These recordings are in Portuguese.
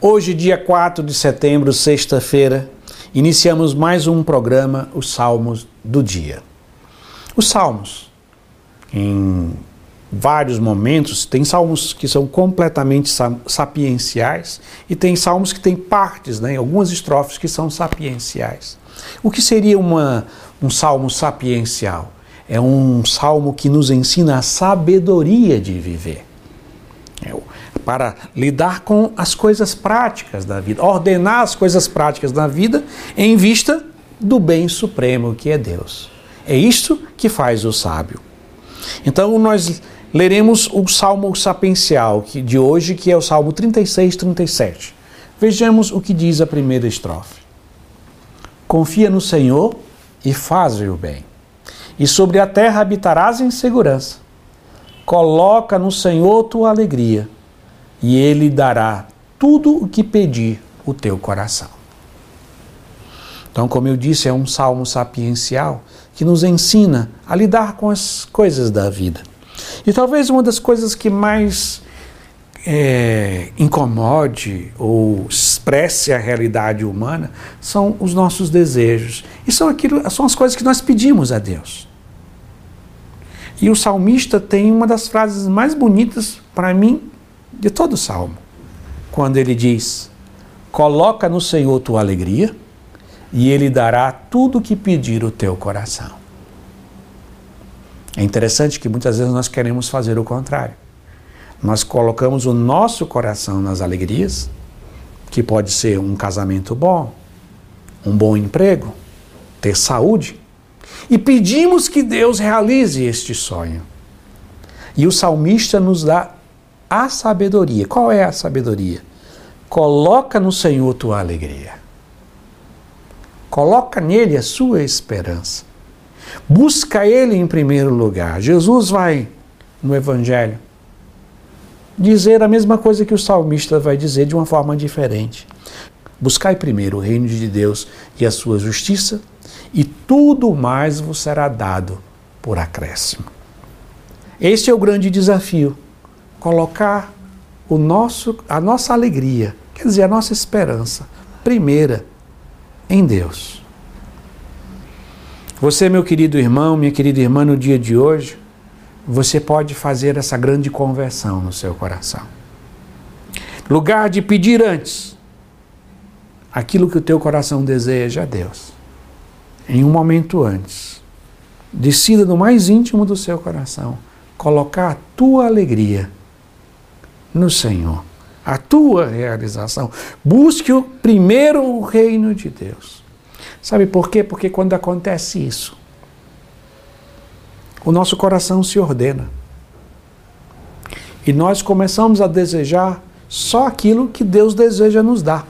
Hoje, dia 4 de setembro, sexta-feira, iniciamos mais um programa, os Salmos do Dia. Os Salmos, em vários momentos, tem salmos que são completamente sapienciais e tem salmos que têm partes, né, algumas estrofes que são sapienciais. O que seria uma, um salmo sapiencial? É um salmo que nos ensina a sabedoria de viver. Para lidar com as coisas práticas da vida, ordenar as coisas práticas da vida em vista do bem supremo que é Deus. É isto que faz o sábio. Então nós leremos o Salmo sapiencial de hoje, que é o Salmo 36, 37. Vejamos o que diz a primeira estrofe. Confia no Senhor e faz o bem, e sobre a terra habitarás em segurança. Coloca no Senhor tua alegria e ele dará tudo o que pedir o teu coração. Então, como eu disse, é um salmo sapiencial que nos ensina a lidar com as coisas da vida. E talvez uma das coisas que mais é, incomode ou expresse a realidade humana são os nossos desejos. E são, aquilo, são as coisas que nós pedimos a Deus. E o salmista tem uma das frases mais bonitas para mim de todo o salmo, quando ele diz: Coloca no Senhor tua alegria, e ele dará tudo o que pedir o teu coração. É interessante que muitas vezes nós queremos fazer o contrário. Nós colocamos o nosso coração nas alegrias, que pode ser um casamento bom, um bom emprego, ter saúde, e pedimos que Deus realize este sonho. E o salmista nos dá a sabedoria. Qual é a sabedoria? Coloca no Senhor tua alegria. Coloca nele a sua esperança. Busca ele em primeiro lugar. Jesus vai no Evangelho dizer a mesma coisa que o salmista vai dizer de uma forma diferente. Buscai primeiro o reino de Deus e a sua justiça, e tudo mais vos será dado por acréscimo. Este é o grande desafio colocar o nosso, a nossa alegria, quer dizer, a nossa esperança, primeira em Deus. Você, meu querido irmão, minha querida irmã, no dia de hoje, você pode fazer essa grande conversão no seu coração. Lugar de pedir antes aquilo que o teu coração deseja a Deus. Em um momento antes, decida no mais íntimo do seu coração colocar a tua alegria no Senhor, a tua realização. Busque o primeiro o reino de Deus. Sabe por quê? Porque quando acontece isso, o nosso coração se ordena. E nós começamos a desejar só aquilo que Deus deseja nos dar.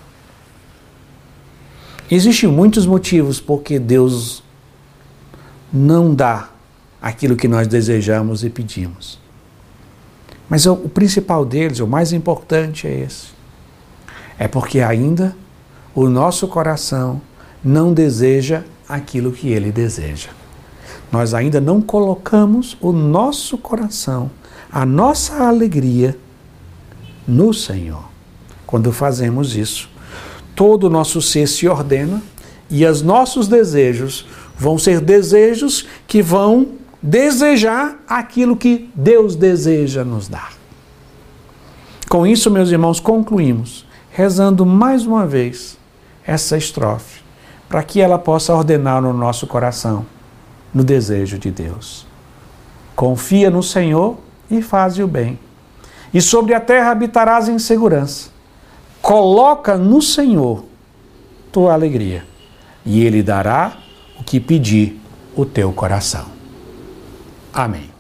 Existem muitos motivos porque Deus não dá aquilo que nós desejamos e pedimos. Mas o, principal deles, o mais importante é esse. É porque ainda o nosso coração não deseja aquilo que ele deseja. Nós ainda não colocamos o nosso coração, a nossa alegria no Senhor. Quando fazemos isso, todo o nosso ser se ordena e os nossos desejos vão ser desejos que vão desejar aquilo que Deus deseja nos dar. Com isso, meus irmãos, concluímos, rezando mais uma vez essa estrofe, para que ela possa ordenar no nosso coração, no desejo de Deus. Confia no Senhor e faze o bem. E sobre a terra habitarás em segurança. Coloca no Senhor tua alegria, e Ele dará o que pedir o teu coração. Amém.